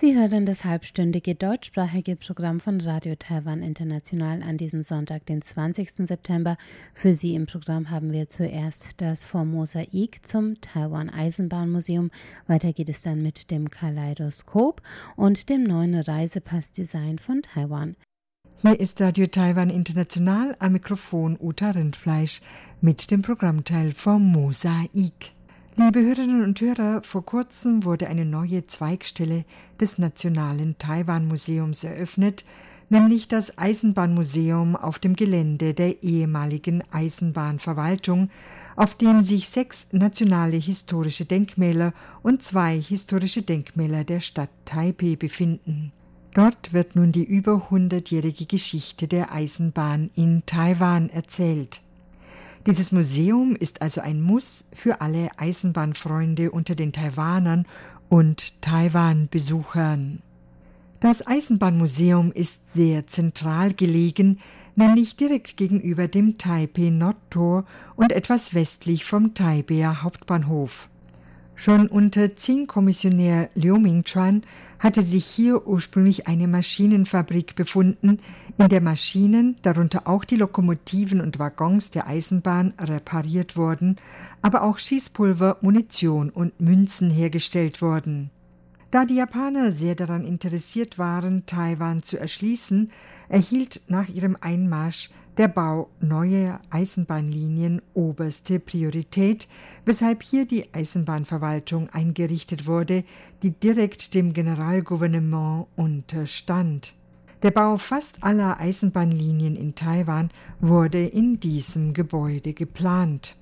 Sie hören das halbstündige deutschsprachige Programm von Radio Taiwan International an diesem Sonntag, den 20. September. Für Sie im Programm haben wir zuerst das Formosaik zum Taiwan Eisenbahnmuseum. Weiter geht es dann mit dem Kaleidoskop und dem neuen Reisepassdesign von Taiwan. Hier ist Radio Taiwan International am Mikrofon Uta Rindfleisch mit dem Programmteil vom Mosaik. Liebe Hörerinnen und Hörer, vor kurzem wurde eine neue Zweigstelle des Nationalen Taiwan-Museums eröffnet, nämlich das Eisenbahnmuseum auf dem Gelände der ehemaligen Eisenbahnverwaltung, auf dem sich sechs nationale historische Denkmäler und zwei historische Denkmäler der Stadt Taipei befinden. Dort wird nun die über hundertjährige Geschichte der Eisenbahn in Taiwan erzählt. Dieses Museum ist also ein Muss für alle Eisenbahnfreunde unter den Taiwanern und Taiwan-Besuchern. Das Eisenbahnmuseum ist sehr zentral gelegen, nämlich direkt gegenüber dem Taipei Nordtor und etwas westlich vom Taipeier Hauptbahnhof. Schon unter Qing-Kommissionär Liu Mingchuan hatte sich hier ursprünglich eine Maschinenfabrik befunden, in der Maschinen, darunter auch die Lokomotiven und Waggons der Eisenbahn, repariert wurden, aber auch Schießpulver, Munition und Münzen hergestellt wurden. Da die Japaner sehr daran interessiert waren, Taiwan zu erschließen, erhielt nach ihrem Einmarsch der Bau neuer Eisenbahnlinien oberste Priorität, weshalb hier die Eisenbahnverwaltung eingerichtet wurde, die direkt dem Generalgouvernement unterstand. Der Bau fast aller Eisenbahnlinien in Taiwan wurde in diesem Gebäude geplant.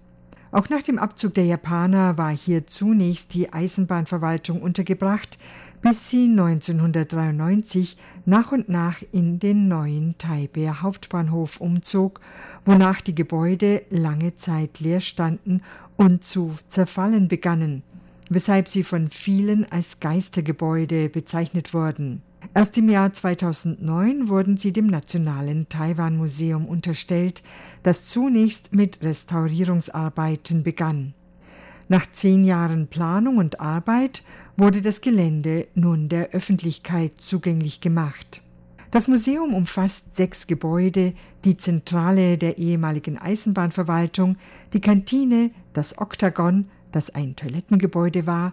Auch nach dem Abzug der Japaner war hier zunächst die Eisenbahnverwaltung untergebracht, bis sie 1993 nach und nach in den neuen Taipei Hauptbahnhof umzog, wonach die Gebäude lange Zeit leer standen und zu zerfallen begannen, weshalb sie von vielen als Geistergebäude bezeichnet wurden. Erst im Jahr 2009 wurden sie dem Nationalen Taiwan Museum unterstellt, das zunächst mit Restaurierungsarbeiten begann. Nach zehn Jahren Planung und Arbeit wurde das Gelände nun der Öffentlichkeit zugänglich gemacht. Das Museum umfasst sechs Gebäude, die Zentrale der ehemaligen Eisenbahnverwaltung, die Kantine, das Oktagon, das ein Toilettengebäude war,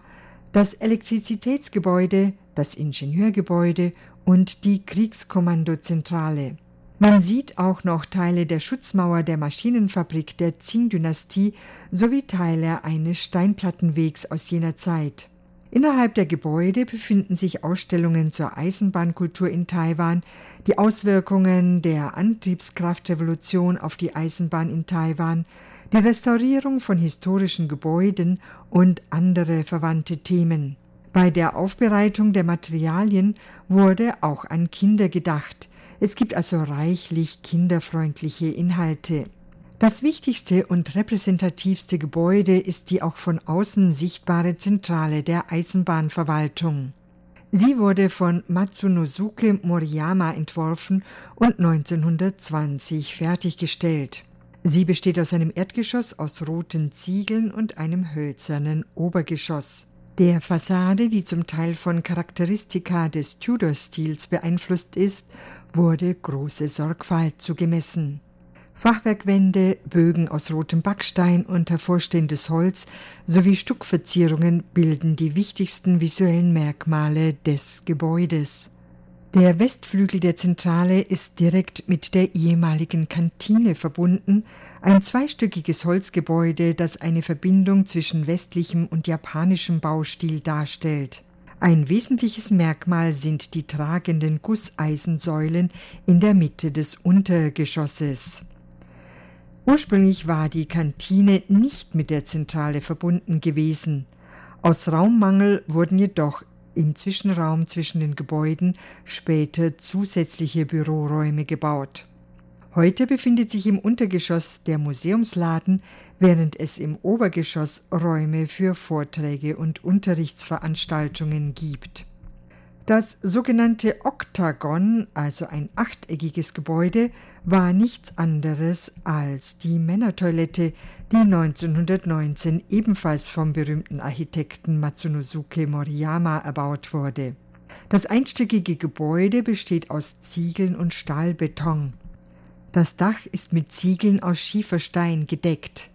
das Elektrizitätsgebäude, das Ingenieurgebäude und die Kriegskommandozentrale. Man sieht auch noch Teile der Schutzmauer der Maschinenfabrik der Qing-Dynastie sowie Teile eines Steinplattenwegs aus jener Zeit. Innerhalb der Gebäude befinden sich Ausstellungen zur Eisenbahnkultur in Taiwan, die Auswirkungen der Antriebskraftrevolution auf die Eisenbahn in Taiwan, die Restaurierung von historischen Gebäuden und andere verwandte Themen. Bei der Aufbereitung der Materialien wurde auch an Kinder gedacht. Es gibt also reichlich kinderfreundliche Inhalte. Das wichtigste und repräsentativste Gebäude ist die auch von außen sichtbare Zentrale der Eisenbahnverwaltung. Sie wurde von Matsunosuke Moriyama entworfen und 1920 fertiggestellt. Sie besteht aus einem Erdgeschoss aus roten Ziegeln und einem hölzernen Obergeschoss. Der Fassade, die zum Teil von Charakteristika des Tudor-Stils beeinflusst ist, wurde große Sorgfalt zugemessen. Fachwerkwände, Bögen aus rotem Backstein und hervorstehendes Holz sowie Stuckverzierungen bilden die wichtigsten visuellen Merkmale des Gebäudes. Der Westflügel der Zentrale ist direkt mit der ehemaligen Kantine verbunden, ein zweistöckiges Holzgebäude, das eine Verbindung zwischen westlichem und japanischem Baustil darstellt. Ein wesentliches Merkmal sind die tragenden Gusseisensäulen in der Mitte des Untergeschosses. Ursprünglich war die Kantine nicht mit der Zentrale verbunden gewesen. Aus Raummangel wurden jedoch im Zwischenraum zwischen den Gebäuden später zusätzliche Büroräume gebaut. Heute befindet sich im Untergeschoss der Museumsladen, während es im Obergeschoss Räume für Vorträge und Unterrichtsveranstaltungen gibt. Das sogenannte Oktagon, also ein achteckiges Gebäude, war nichts anderes als die Männertoilette, die 1919 ebenfalls vom berühmten Architekten Matsunosuke Moriyama erbaut wurde. Das einstöckige Gebäude besteht aus Ziegeln und Stahlbeton. Das Dach ist mit Ziegeln aus Schieferstein gedeckt.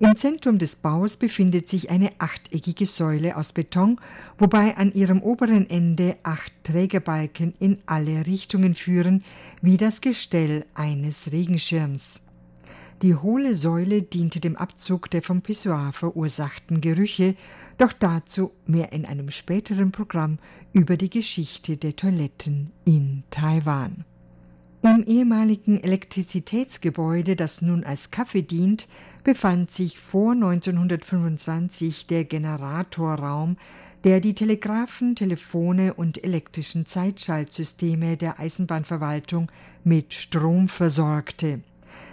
Im Zentrum des Baus befindet sich eine achteckige Säule aus Beton, wobei an ihrem oberen Ende acht Trägerbalken in alle Richtungen führen, wie das Gestell eines Regenschirms. Die hohle Säule diente dem Abzug der vom Pissoir verursachten Gerüche, doch dazu mehr in einem späteren Programm über die Geschichte der Toiletten in Taiwan. Im ehemaligen Elektrizitätsgebäude, das nun als Kaffee dient, befand sich vor 1925 der Generatorraum, der die Telegraphen, Telefone und elektrischen Zeitschaltsysteme der Eisenbahnverwaltung mit Strom versorgte.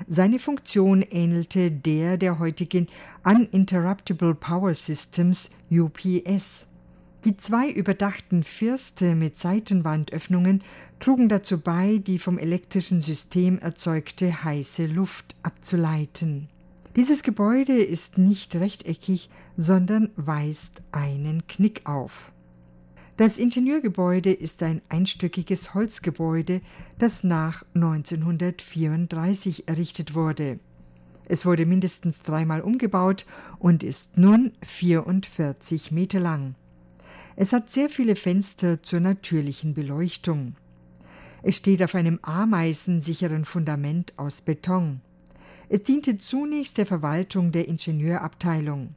Seine Funktion ähnelte der der heutigen Uninterruptible Power Systems UPS. Die zwei überdachten Firste mit Seitenwandöffnungen trugen dazu bei, die vom elektrischen System erzeugte heiße Luft abzuleiten. Dieses Gebäude ist nicht rechteckig, sondern weist einen Knick auf. Das Ingenieurgebäude ist ein einstöckiges Holzgebäude, das nach 1934 errichtet wurde. Es wurde mindestens dreimal umgebaut und ist nun 44 Meter lang. Es hat sehr viele Fenster zur natürlichen Beleuchtung. Es steht auf einem ameisensicheren Fundament aus Beton. Es diente zunächst der Verwaltung der Ingenieurabteilung.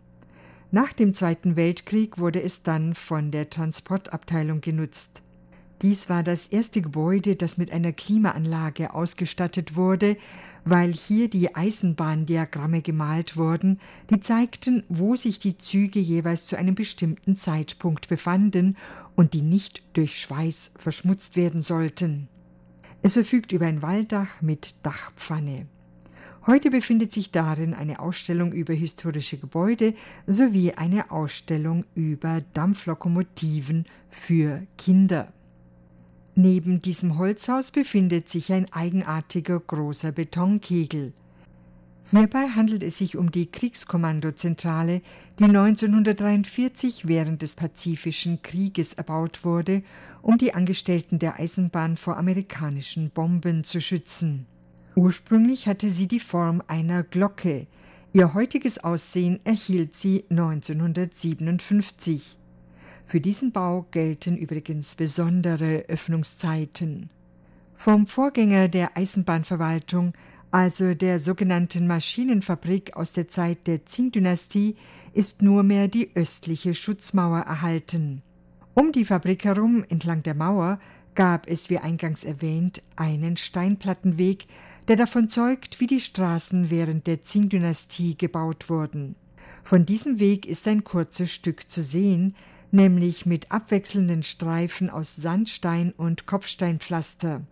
Nach dem Zweiten Weltkrieg wurde es dann von der Transportabteilung genutzt. Dies war das erste Gebäude, das mit einer Klimaanlage ausgestattet wurde, weil hier die Eisenbahndiagramme gemalt wurden, die zeigten, wo sich die Züge jeweils zu einem bestimmten Zeitpunkt befanden und die nicht durch Schweiß verschmutzt werden sollten. Es verfügt über ein Walldach mit Dachpfanne. Heute befindet sich darin eine Ausstellung über historische Gebäude sowie eine Ausstellung über Dampflokomotiven für Kinder. Neben diesem Holzhaus befindet sich ein eigenartiger großer Betonkegel. Hierbei handelt es sich um die Kriegskommandozentrale, die 1943 während des Pazifischen Krieges erbaut wurde, um die Angestellten der Eisenbahn vor amerikanischen Bomben zu schützen. Ursprünglich hatte sie die Form einer Glocke. Ihr heutiges Aussehen erhielt sie 1957. Für diesen Bau gelten übrigens besondere Öffnungszeiten. Vom Vorgänger der Eisenbahnverwaltung, also der sogenannten Maschinenfabrik aus der Zeit der Qing-Dynastie, ist nur mehr die östliche Schutzmauer erhalten. Um die Fabrik herum, entlang der Mauer, gab es, wie eingangs erwähnt, einen Steinplattenweg, der davon zeugt, wie die Straßen während der Qing-Dynastie gebaut wurden. Von diesem Weg ist ein kurzes Stück zu sehen, nämlich mit abwechselnden Streifen aus Sandstein und Kopfsteinpflaster.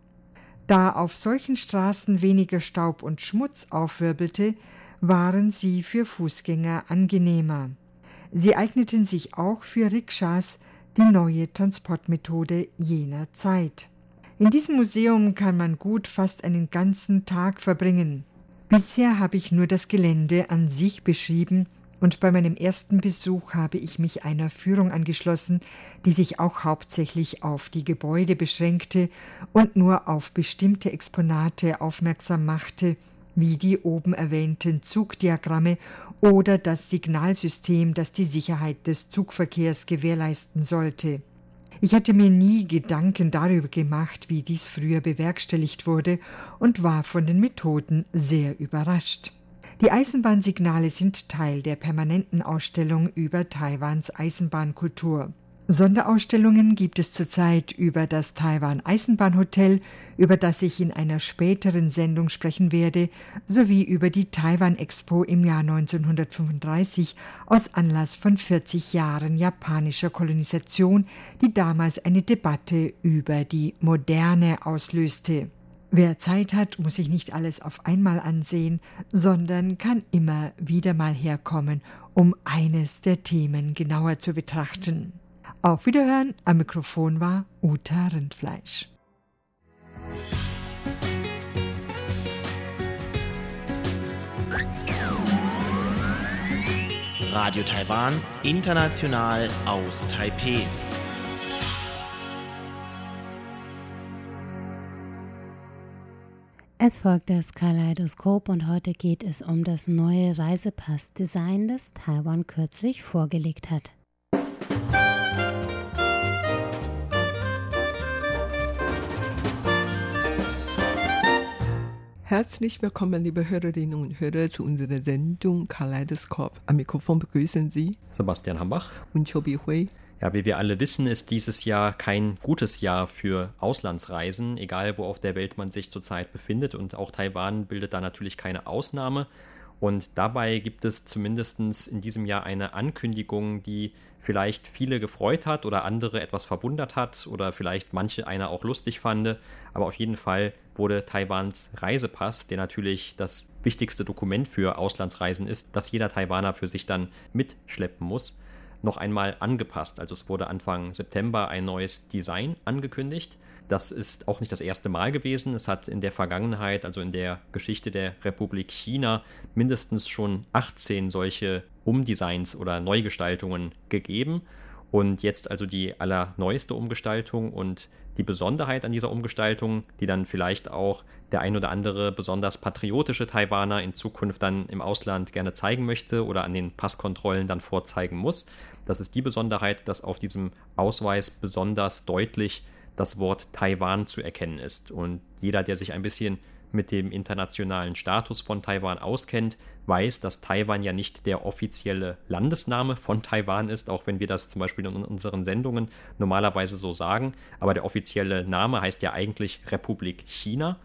Da auf solchen Straßen weniger Staub und Schmutz aufwirbelte, waren sie für Fußgänger angenehmer. Sie eigneten sich auch für Rikschas, die neue Transportmethode jener Zeit. In diesem Museum kann man gut fast einen ganzen Tag verbringen. Bisher habe ich nur das Gelände an sich beschrieben und bei meinem ersten Besuch habe ich mich einer Führung angeschlossen, die sich auch hauptsächlich auf die Gebäude beschränkte und nur auf bestimmte Exponate aufmerksam machte, wie die oben erwähnten Zugdiagramme oder das Signalsystem, das die Sicherheit des Zugverkehrs gewährleisten sollte. Ich hatte mir nie Gedanken darüber gemacht, wie dies früher bewerkstelligt wurde, und war von den Methoden sehr überrascht. Die Eisenbahnsignale sind Teil der permanenten Ausstellung über Taiwans Eisenbahnkultur. Sonderausstellungen gibt es zurzeit über das Taiwan Eisenbahnhotel, über das ich in einer späteren Sendung sprechen werde, sowie über die Taiwan Expo im Jahr 1935 aus Anlass von 40 Jahren japanischer Kolonisation, die damals eine Debatte über die Moderne auslöste. Wer Zeit hat, muss sich nicht alles auf einmal ansehen, sondern kann immer wieder mal herkommen, um eines der Themen genauer zu betrachten. Auf Wiederhören, am Mikrofon war Uta Rindfleisch. Radio Taiwan, international aus Taipeh. Es folgt das Kaleidoskop und heute geht es um das neue Reisepass-Design, das Taiwan kürzlich vorgelegt hat. Herzlich willkommen, liebe Hörerinnen und Hörer, zu unserer Sendung Kaleidoskop. Am Mikrofon begrüßen Sie Sebastian Hambach und Chobi Hui. Ja, wie wir alle wissen, ist dieses Jahr kein gutes Jahr für Auslandsreisen, egal wo auf der Welt man sich zurzeit befindet. Und auch Taiwan bildet da natürlich keine Ausnahme. Und dabei gibt es zumindest in diesem Jahr eine Ankündigung, die vielleicht viele gefreut hat oder andere etwas verwundert hat oder vielleicht manche einer auch lustig fand. Aber auf jeden Fall wurde Taiwans Reisepass, der natürlich das wichtigste Dokument für Auslandsreisen ist, das jeder Taiwaner für sich dann mitschleppen muss, noch einmal angepasst. Also es wurde Anfang September ein neues Design angekündigt. Das ist auch nicht das erste Mal gewesen. Es hat in der Vergangenheit, also in der Geschichte der Republik China, mindestens schon 18 solche Umdesigns oder Neugestaltungen gegeben. Und jetzt also die allerneueste Umgestaltung und die Besonderheit an dieser Umgestaltung, die dann vielleicht auch der ein oder andere besonders patriotische Taiwaner in Zukunft dann im Ausland gerne zeigen möchte oder an den Passkontrollen dann vorzeigen muss. Das ist die Besonderheit, dass auf diesem Ausweis besonders deutlich das Wort Taiwan zu erkennen ist. Und jeder, der sich ein bisschen mit dem internationalen Status von Taiwan auskennt, weiß, dass Taiwan ja nicht der offizielle Landesname von Taiwan ist, auch wenn wir das zum Beispiel in unseren Sendungen normalerweise so sagen. Aber der offizielle Name heißt ja eigentlich Republik China.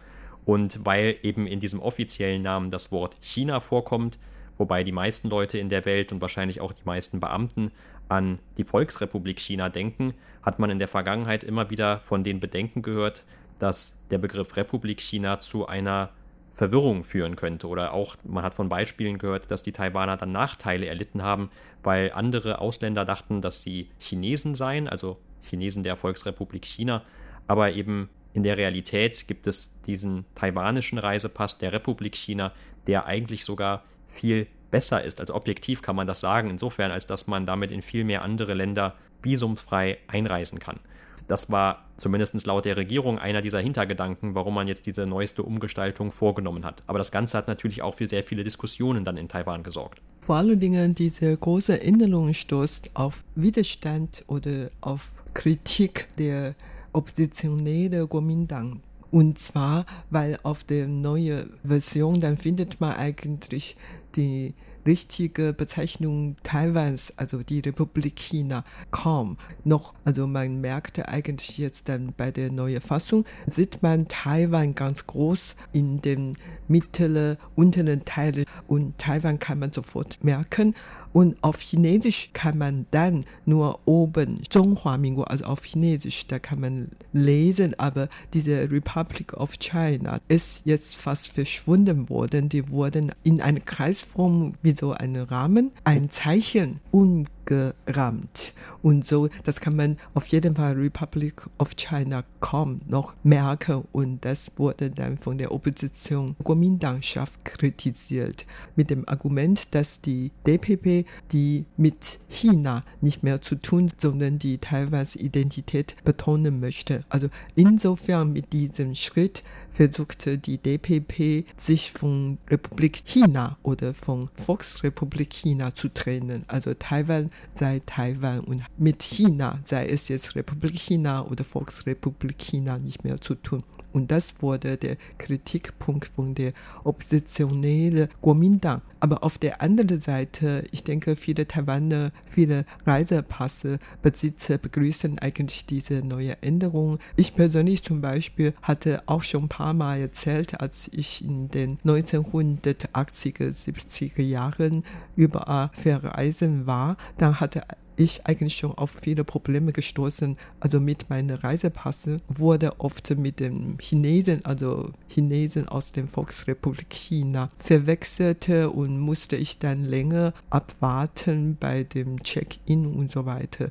Und weil eben in diesem offiziellen Namen das Wort China vorkommt, wobei die meisten Leute in der Welt und wahrscheinlich auch die meisten Beamten an die Volksrepublik China denken, hat man in der Vergangenheit immer wieder von den Bedenken gehört, dass der Begriff Republik China zu einer Verwirrung führen könnte. Oder auch, man hat von Beispielen gehört, dass die Taiwaner dann Nachteile erlitten haben, weil andere Ausländer dachten, dass sie Chinesen seien, also Chinesen der Volksrepublik China, aber eben in der Realität gibt es diesen taiwanischen Reisepass der Republik China, der eigentlich sogar viel besser ist. Also objektiv kann man das sagen, insofern, als dass man damit in viel mehr andere Länder visumfrei einreisen kann. Das war zumindest laut der Regierung einer dieser Hintergedanken, warum man jetzt diese neueste Umgestaltung vorgenommen hat. Aber das Ganze hat natürlich auch für sehr viele Diskussionen dann in Taiwan gesorgt. Vor allen Dingen diese große Änderung stoßt auf Widerstand oder auf Kritik der oppositionellen Kuomintang. Und zwar, weil auf der neuen Version dann findet man eigentlich die richtige Bezeichnung Taiwans, also die Republik China, kaum noch. Also man merkte eigentlich jetzt dann bei der neuen Fassung, sieht man Taiwan ganz groß in den mittleren, unteren Teilen und Taiwan kann man sofort merken. Und auf Chinesisch kann man dann nur oben Zhonghua Minguo, also auf Chinesisch, da kann man lesen, aber diese Republic of China ist jetzt fast verschwunden worden. Die wurden in eine Kreisform wie so ein Rahmen, ein Zeichen und gerahmt. Und so, das kann man auf jeden Fall Republic of China kaum noch merken. Und das wurde dann von der Opposition Kuomintangschaft kritisiert. Mit dem Argument, dass die DPP, die mit China nicht mehr zu tun, sondern die Taiwans Identität betonen möchte. Also insofern mit diesem Schritt versuchte die DPP, sich von Republik China oder von Volksrepublik China zu trennen. Also Taiwan sei Taiwan und mit China, sei es jetzt Republik China oder Volksrepublik China, nicht mehr zu tun. Und das wurde der Kritikpunkt von der oppositionellen Kuomintang. Aber auf der anderen Seite, ich denke, viele Taiwaner, viele Reisepassebesitzer begrüßen eigentlich diese neue Änderung. Ich persönlich zum Beispiel hatte auch schon ein paar Mal erzählt, als ich in den 1980er, 70er Jahren überall verreisen war, dann hatte ich eigentlich schon auf viele Probleme gestoßen. Also mit meinen Reisepassen wurde oft mit den Chinesen, also Chinesen aus der Volksrepublik China, verwechselt und musste ich dann länger abwarten bei dem Check-in und so weiter.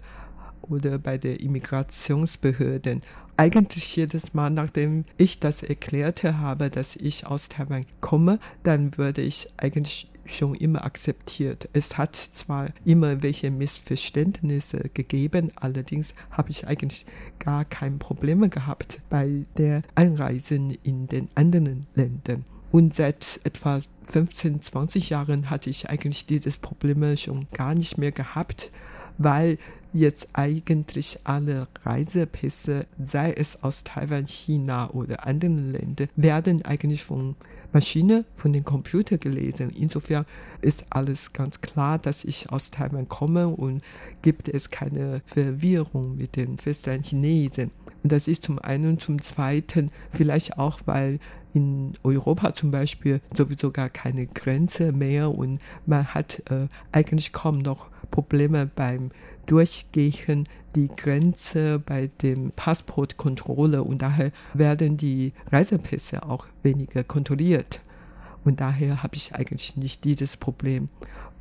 oder bei der Immigrationsbehörden. Eigentlich jedes Mal, nachdem ich das erklärte habe, dass ich aus Taiwan komme, dann würde ich eigentlich schon immer akzeptiert. Es hat zwar immer welche Missverständnisse gegeben, allerdings habe ich eigentlich gar keine Probleme gehabt bei der Einreisen in den anderen Ländern. Und seit etwa 15, 20 Jahren hatte ich eigentlich dieses Problem schon gar nicht mehr gehabt, weil jetzt eigentlich alle Reisepässe, sei es aus Taiwan, China oder anderen Ländern, werden eigentlich von Maschine, von den Computer gelesen. Insofern ist alles ganz klar, dass ich aus Taiwan komme und gibt es keine Verwirrung mit den Festlandchinesen. Und das ist zum einen, zum zweiten vielleicht auch, weil in Europa zum Beispiel sowieso gar keine Grenze mehr und man hat äh, eigentlich kaum noch Probleme beim Durchgehen die Grenze bei dem Passportkontrolle und daher werden die Reisepässe auch weniger kontrolliert. Und daher habe ich eigentlich nicht dieses Problem.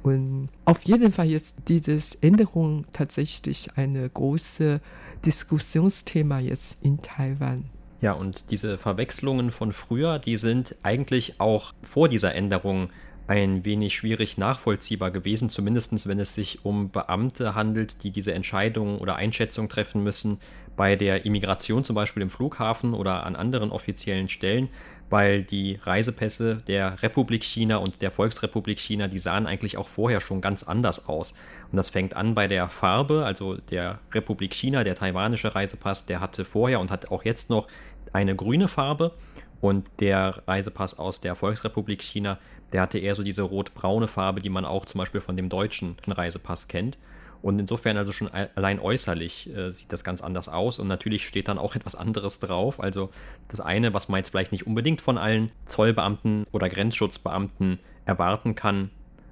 Und auf jeden Fall ist diese Änderung tatsächlich ein großes Diskussionsthema jetzt in Taiwan. Ja, und diese Verwechslungen von früher, die sind eigentlich auch vor dieser Änderung ein wenig schwierig nachvollziehbar gewesen, zumindest wenn es sich um Beamte handelt, die diese Entscheidungen oder Einschätzungen treffen müssen, bei der Immigration zum Beispiel im Flughafen oder an anderen offiziellen Stellen, weil die Reisepässe der Republik China und der Volksrepublik China, die sahen eigentlich auch vorher schon ganz anders aus. Und das fängt an bei der Farbe, also der Republik China, der taiwanische Reisepass, der hatte vorher und hat auch jetzt noch eine grüne Farbe und der Reisepass aus der Volksrepublik China, der hatte eher so diese rot-braune Farbe, die man auch zum Beispiel von dem deutschen Reisepass kennt. Und insofern also schon allein äußerlich äh, sieht das ganz anders aus. Und natürlich steht dann auch etwas anderes drauf. Also das eine, was man jetzt vielleicht nicht unbedingt von allen Zollbeamten oder Grenzschutzbeamten erwarten kann,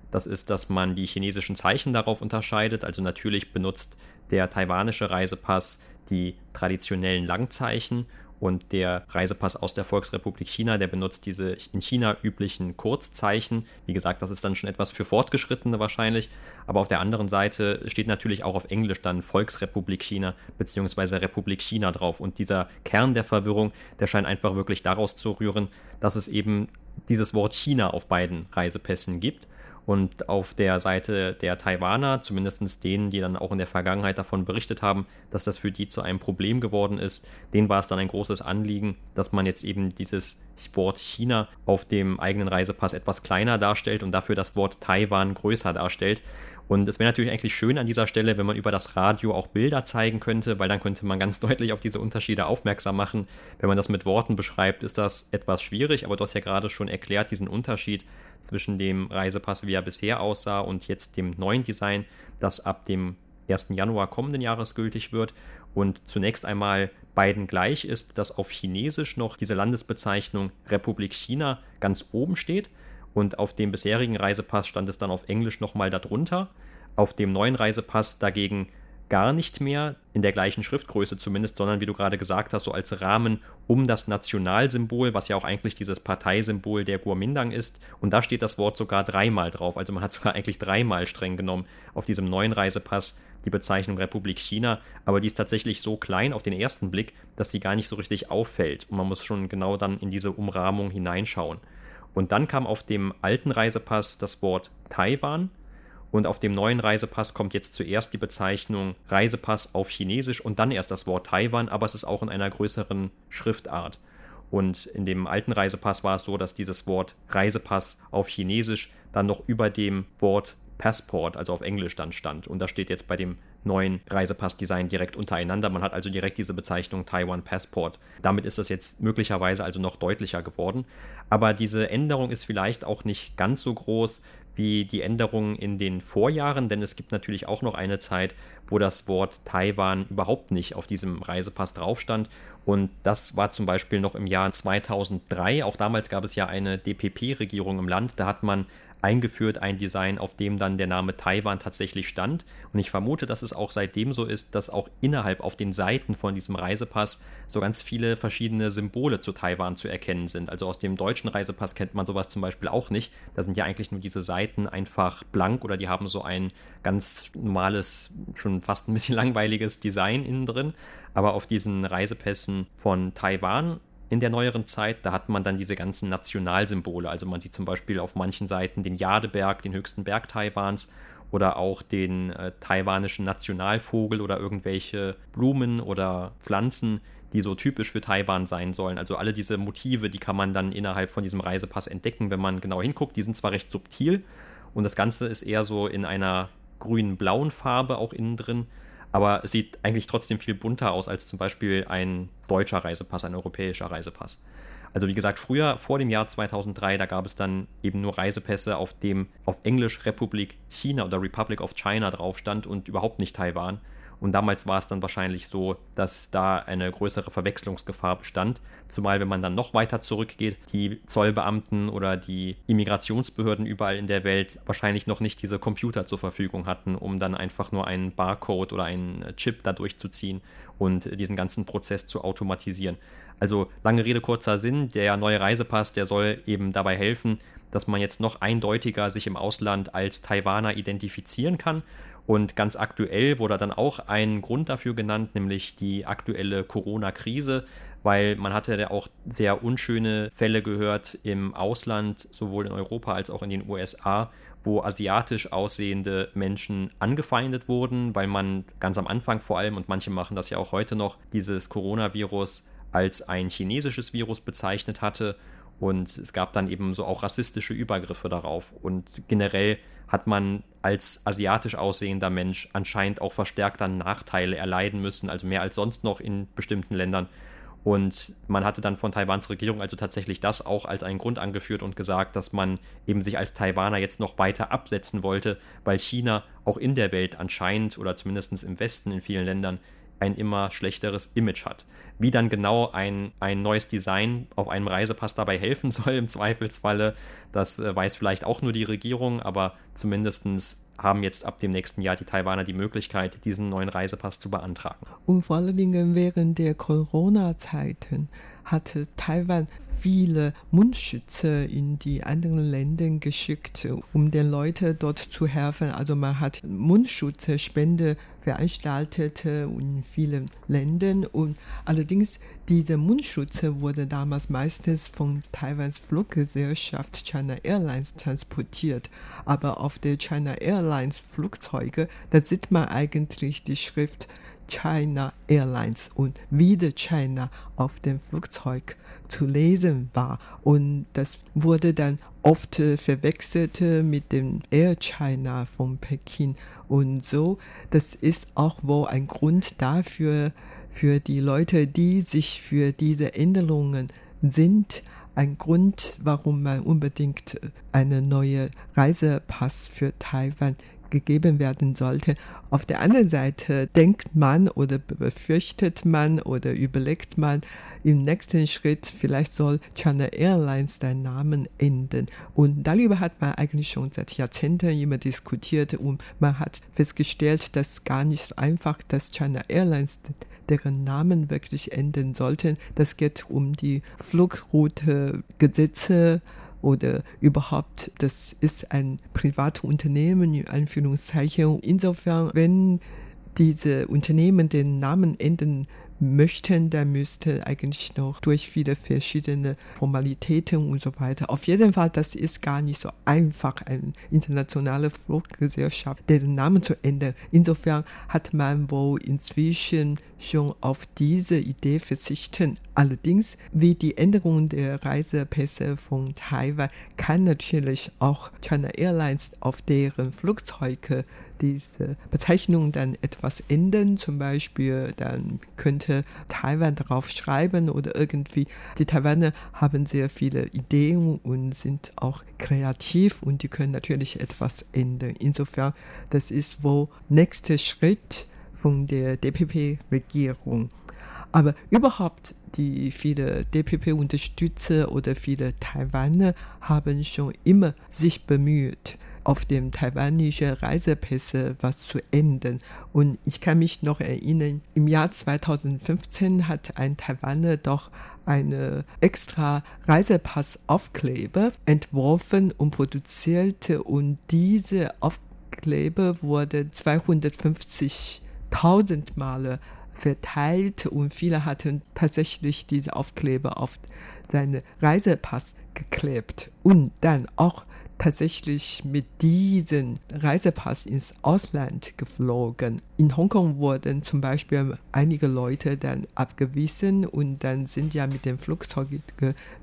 das ist, dass man die chinesischen Zeichen darauf unterscheidet. Also natürlich benutzt der taiwanische Reisepass die traditionellen Langzeichen und der Reisepass aus der Volksrepublik China, der benutzt diese in China üblichen Kurzzeichen. Wie gesagt, das ist dann schon etwas für Fortgeschrittene wahrscheinlich. Aber auf der anderen Seite steht natürlich auch auf Englisch dann Volksrepublik China bzw. Republik China drauf. Und dieser Kern der Verwirrung, der scheint einfach wirklich daraus zu rühren, dass es eben dieses Wort China auf beiden Reisepässen gibt und auf der Seite der Taiwaner, zumindest denen, die dann auch in der Vergangenheit davon berichtet haben, dass das für die zu einem Problem geworden ist, denen war es dann ein großes Anliegen, dass man jetzt eben dieses Wort China auf dem eigenen Reisepass etwas kleiner darstellt und dafür das Wort Taiwan größer darstellt. Und es wäre natürlich eigentlich schön an dieser Stelle, wenn man über das Radio auch Bilder zeigen könnte, weil dann könnte man ganz deutlich auf diese Unterschiede aufmerksam machen. Wenn man das mit Worten beschreibt, ist das etwas schwierig, aber du hast ja gerade schon erklärt, diesen Unterschied zwischen dem Reisepass, wie er bisher aussah, und jetzt dem neuen Design, das ab dem 1. Januar kommenden Jahres gültig wird und zunächst einmal beiden gleich ist, dass auf Chinesisch noch diese Landesbezeichnung Republik China ganz oben steht und auf dem bisherigen Reisepass stand es dann auf Englisch nochmal darunter. Auf dem neuen Reisepass dagegen gar nicht mehr in der gleichen Schriftgröße zumindest, sondern wie du gerade gesagt hast, so als Rahmen um das Nationalsymbol, was ja auch eigentlich dieses Parteisymbol der Guomindang ist. Und da steht das Wort sogar dreimal drauf. Also man hat sogar eigentlich dreimal streng genommen auf diesem neuen Reisepass die Bezeichnung Republik China. Aber die ist tatsächlich so klein auf den ersten Blick, dass sie gar nicht so richtig auffällt. Und man muss schon genau dann in diese Umrahmung hineinschauen. Und dann kam auf dem alten Reisepass das Wort Taiwan. Und auf dem neuen Reisepass kommt jetzt zuerst die Bezeichnung Reisepass auf Chinesisch und dann erst das Wort Taiwan, aber es ist auch in einer größeren Schriftart. Und in dem alten Reisepass war es so, dass dieses Wort Reisepass auf Chinesisch dann noch über dem Wort Passport, also auf Englisch dann stand. Und das steht jetzt bei dem neuen Reisepassdesign direkt untereinander. Man hat also direkt diese Bezeichnung Taiwan Passport. Damit ist das jetzt möglicherweise also noch deutlicher geworden. Aber diese Änderung ist vielleicht auch nicht ganz so groß wie die Änderungen in den Vorjahren, denn es gibt natürlich auch noch eine Zeit, wo das Wort Taiwan überhaupt nicht auf diesem Reisepass drauf stand. Und das war zum Beispiel noch im Jahr 2003. Auch damals gab es ja eine DPP-Regierung im Land. Da hat man eingeführt, ein Design, auf dem dann der Name Taiwan tatsächlich stand. Und ich vermute, dass es auch seitdem so ist, dass auch innerhalb auf den Seiten von diesem Reisepass so ganz viele verschiedene Symbole zu Taiwan zu erkennen sind. Also aus dem deutschen Reisepass kennt man sowas zum Beispiel auch nicht. Da sind ja eigentlich nur diese Seiten einfach blank oder die haben so ein ganz normales, schon fast ein bisschen langweiliges Design innen drin. Aber auf diesen Reisepässen von Taiwan in der neueren Zeit, da hat man dann diese ganzen Nationalsymbole. Also man sieht zum Beispiel auf manchen Seiten den Jadeberg, den höchsten Berg Taiwans oder auch den äh, taiwanischen Nationalvogel oder irgendwelche Blumen oder Pflanzen, die so typisch für Taiwan sein sollen. Also alle diese Motive, die kann man dann innerhalb von diesem Reisepass entdecken, wenn man genau hinguckt. Die sind zwar recht subtil und das Ganze ist eher so in einer grün-blauen Farbe auch innen drin aber es sieht eigentlich trotzdem viel bunter aus als zum Beispiel ein deutscher Reisepass, ein europäischer Reisepass. Also wie gesagt, früher, vor dem Jahr 2003, da gab es dann eben nur Reisepässe, auf dem auf Englisch Republik China oder Republic of China drauf stand und überhaupt nicht Taiwan. Und damals war es dann wahrscheinlich so, dass da eine größere Verwechslungsgefahr bestand. Zumal, wenn man dann noch weiter zurückgeht, die Zollbeamten oder die Immigrationsbehörden überall in der Welt wahrscheinlich noch nicht diese Computer zur Verfügung hatten, um dann einfach nur einen Barcode oder einen Chip da durchzuziehen und diesen ganzen Prozess zu automatisieren. Also lange Rede, kurzer Sinn, der neue Reisepass, der soll eben dabei helfen, dass man jetzt noch eindeutiger sich im Ausland als Taiwaner identifizieren kann und ganz aktuell wurde dann auch ein Grund dafür genannt, nämlich die aktuelle Corona-Krise, weil man hatte ja auch sehr unschöne Fälle gehört im Ausland, sowohl in Europa als auch in den USA, wo asiatisch aussehende Menschen angefeindet wurden, weil man ganz am Anfang vor allem, und manche machen das ja auch heute noch, dieses Coronavirus als ein chinesisches Virus bezeichnet hatte und es gab dann eben so auch rassistische Übergriffe darauf. Und generell hat man als asiatisch aussehender Mensch anscheinend auch verstärkt dann Nachteile erleiden müssen, also mehr als sonst noch in bestimmten Ländern. Und man hatte dann von Taiwans Regierung also tatsächlich das auch als einen Grund angeführt und gesagt, dass man eben sich als Taiwaner jetzt noch weiter absetzen wollte, weil China auch in der Welt anscheinend oder zumindest im Westen in vielen Ländern ein immer schlechteres Image hat. Wie dann genau ein, ein neues Design auf einem Reisepass dabei helfen soll, im Zweifelsfalle, das äh, weiß vielleicht auch nur die Regierung, aber zumindest haben jetzt ab dem nächsten Jahr die Taiwaner die Möglichkeit, diesen neuen Reisepass zu beantragen. Und vor allen Dingen während der Corona-Zeiten hatte Taiwan viele Mundschütze in die anderen Länder geschickt, um den Leuten dort zu helfen. Also man hat Mundschutzspende veranstaltet in vielen Ländern und allerdings diese Mundschütze wurde damals meistens von Taiwans Fluggesellschaft China Airlines transportiert. Aber auf der China Airlines Flugzeuge, da sieht man eigentlich die Schrift China Airlines und wieder China auf dem Flugzeug zu lesen war. Und das wurde dann oft verwechselt mit dem Air China von Peking. Und so, das ist auch wohl ein Grund dafür, für die Leute, die sich für diese Änderungen sind, ein Grund, warum man unbedingt einen neuen Reisepass für Taiwan gegeben werden sollte. Auf der anderen Seite denkt man oder befürchtet man oder überlegt man im nächsten Schritt, vielleicht soll China Airlines den Namen ändern. Und darüber hat man eigentlich schon seit Jahrzehnten immer diskutiert und man hat festgestellt, dass gar nicht einfach, dass China Airlines deren Namen wirklich ändern sollten. Das geht um die Flugroute-Gesetze oder überhaupt, das ist ein privates Unternehmen, in Anführungszeichen. Insofern, wenn diese Unternehmen den Namen ändern möchten, dann müsste eigentlich noch durch viele verschiedene Formalitäten und so weiter. Auf jeden Fall, das ist gar nicht so einfach, eine internationale Fluggesellschaft den Namen zu ändern. Insofern hat man wohl inzwischen schon auf diese Idee verzichten. Allerdings, wie die Änderung der Reisepässe von Taiwan kann natürlich auch China Airlines auf deren Flugzeuge diese Bezeichnung dann etwas ändern. Zum Beispiel, dann könnte Taiwan darauf schreiben oder irgendwie. Die Taiwaner haben sehr viele Ideen und sind auch kreativ und die können natürlich etwas ändern. Insofern, das ist wohl nächster Schritt von der DPP-Regierung. Aber überhaupt die viele DPP-Unterstützer oder viele Taiwaner haben schon immer sich bemüht, auf dem taiwanischen Reisepässe was zu ändern. Und ich kann mich noch erinnern, im Jahr 2015 hat ein Taiwaner doch eine extra Reisepassaufkleber entworfen und produzierte und diese Aufkleber wurde 250.000 Male verteilt und viele hatten tatsächlich diese Aufkleber auf seinen Reisepass geklebt und dann auch tatsächlich mit diesem Reisepass ins Ausland geflogen. In Hongkong wurden zum Beispiel einige Leute dann abgewiesen und dann sind ja mit dem Flugzeug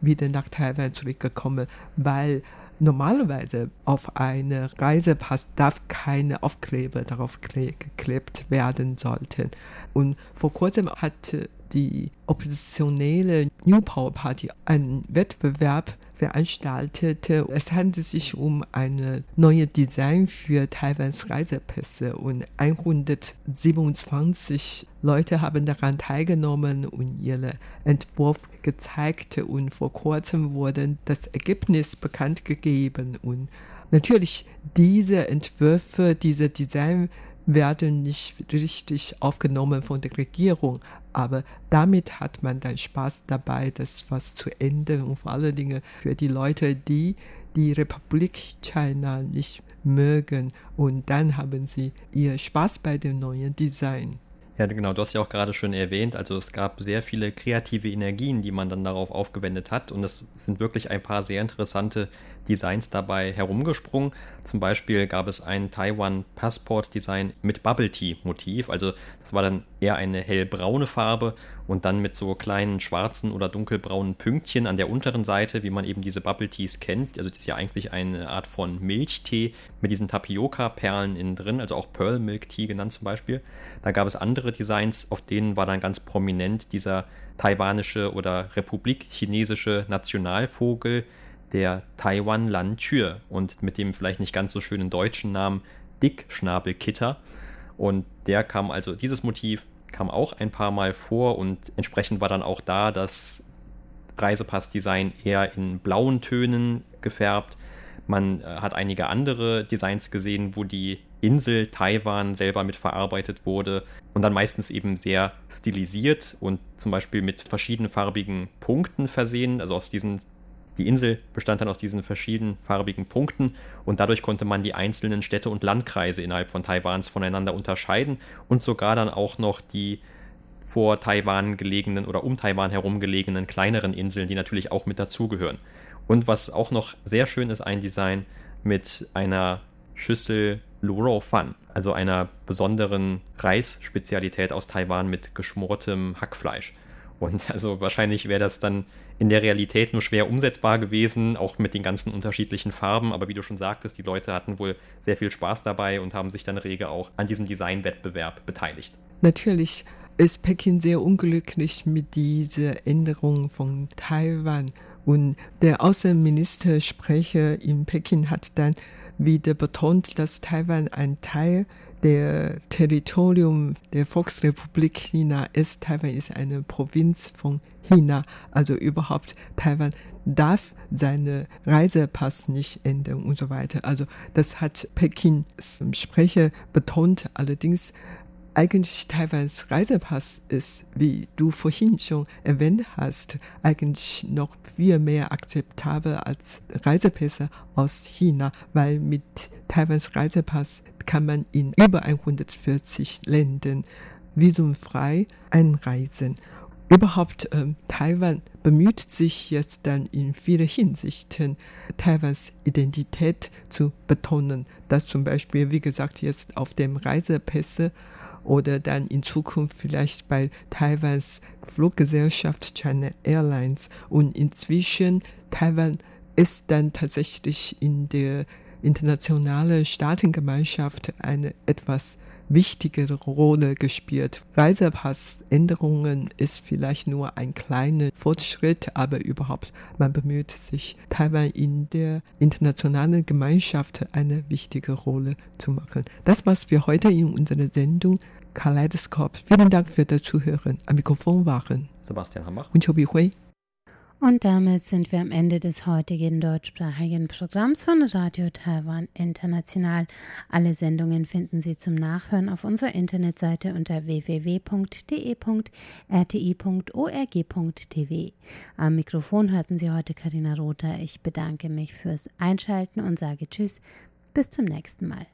wieder nach Taiwan zurückgekommen, weil normalerweise auf einen Reisepass darf keine Aufkleber darauf geklebt werden sollten. Und vor kurzem hat die oppositionelle New Power Party einen Wettbewerb veranstaltete. Es handelt sich um ein neues Design für Taiwans Reisepässe und 127 Leute haben daran teilgenommen und ihren Entwurf gezeigt und vor kurzem wurde das Ergebnis bekannt gegeben und natürlich diese Entwürfe, diese Design werden nicht richtig aufgenommen von der Regierung, aber damit hat man dann Spaß dabei, das was zu ändern und vor allen Dingen für die Leute, die die Republik China nicht mögen und dann haben sie ihr Spaß bei dem neuen Design. Ja, genau, du hast ja auch gerade schon erwähnt, also es gab sehr viele kreative Energien, die man dann darauf aufgewendet hat und es sind wirklich ein paar sehr interessante Designs dabei herumgesprungen. Zum Beispiel gab es ein Taiwan Passport Design mit Bubble Tea Motiv. Also das war dann eher eine hellbraune Farbe und dann mit so kleinen schwarzen oder dunkelbraunen Pünktchen an der unteren Seite, wie man eben diese Bubble Teas kennt. Also das ist ja eigentlich eine Art von Milchtee mit diesen Tapioca-Perlen innen drin, also auch Pearl Milk Tea genannt zum Beispiel. Da gab es andere Designs, auf denen war dann ganz prominent dieser taiwanische oder republik-chinesische Nationalvogel der Taiwan Lantür und mit dem vielleicht nicht ganz so schönen deutschen Namen Dickschnabelkitter. Und der kam also, dieses Motiv kam auch ein paar Mal vor und entsprechend war dann auch da das Reisepassdesign eher in blauen Tönen gefärbt. Man äh, hat einige andere Designs gesehen, wo die Insel Taiwan selber mit verarbeitet wurde und dann meistens eben sehr stilisiert und zum Beispiel mit verschiedenfarbigen Punkten versehen. Also aus diesen die Insel bestand dann aus diesen verschiedenen farbigen Punkten und dadurch konnte man die einzelnen Städte und Landkreise innerhalb von Taiwans voneinander unterscheiden und sogar dann auch noch die vor Taiwan gelegenen oder um Taiwan herum gelegenen kleineren Inseln, die natürlich auch mit dazugehören. Und was auch noch sehr schön ist, ein Design mit einer Schüssel Luro Fan, also einer besonderen Reisspezialität aus Taiwan mit geschmortem Hackfleisch. Und also wahrscheinlich wäre das dann in der Realität nur schwer umsetzbar gewesen, auch mit den ganzen unterschiedlichen Farben. Aber wie du schon sagtest, die Leute hatten wohl sehr viel Spaß dabei und haben sich dann rege auch an diesem Designwettbewerb beteiligt. Natürlich ist Peking sehr unglücklich mit dieser Änderung von Taiwan. Und der Außenministersprecher in Peking hat dann wieder betont, dass Taiwan ein Teil der Territorium der Volksrepublik China ist. Taiwan ist eine Provinz von China, also überhaupt Taiwan darf seine Reisepass nicht ändern und so weiter. Also das hat Pekins Sprecher betont. Allerdings eigentlich Taiwans Reisepass ist, wie du vorhin schon erwähnt hast, eigentlich noch viel mehr akzeptabel als Reisepässe aus China, weil mit Taiwans Reisepass kann man in über 140 Ländern visumfrei einreisen. Überhaupt ähm, Taiwan bemüht sich jetzt dann in vielen Hinsichten, Taiwans Identität zu betonen, dass zum Beispiel, wie gesagt, jetzt auf dem Reisepässe oder dann in Zukunft vielleicht bei Taiwans Fluggesellschaft China Airlines und inzwischen Taiwan ist dann tatsächlich in der internationale Staatengemeinschaft eine etwas wichtigere Rolle gespielt. Reisepassänderungen ist vielleicht nur ein kleiner Fortschritt, aber überhaupt, man bemüht sich, Taiwan in der internationalen Gemeinschaft eine wichtige Rolle zu machen. Das, was wir heute in unserer Sendung Kaleidoskop. Vielen Dank für das Zuhören. Am Mikrofon waren Sebastian Hambach und Chobi Hui. Und damit sind wir am Ende des heutigen deutschsprachigen Programms von Radio Taiwan International. Alle Sendungen finden Sie zum Nachhören auf unserer Internetseite unter www.de.rti.org.tv. Am Mikrofon hörten Sie heute Karina Rother. Ich bedanke mich fürs Einschalten und sage Tschüss. Bis zum nächsten Mal.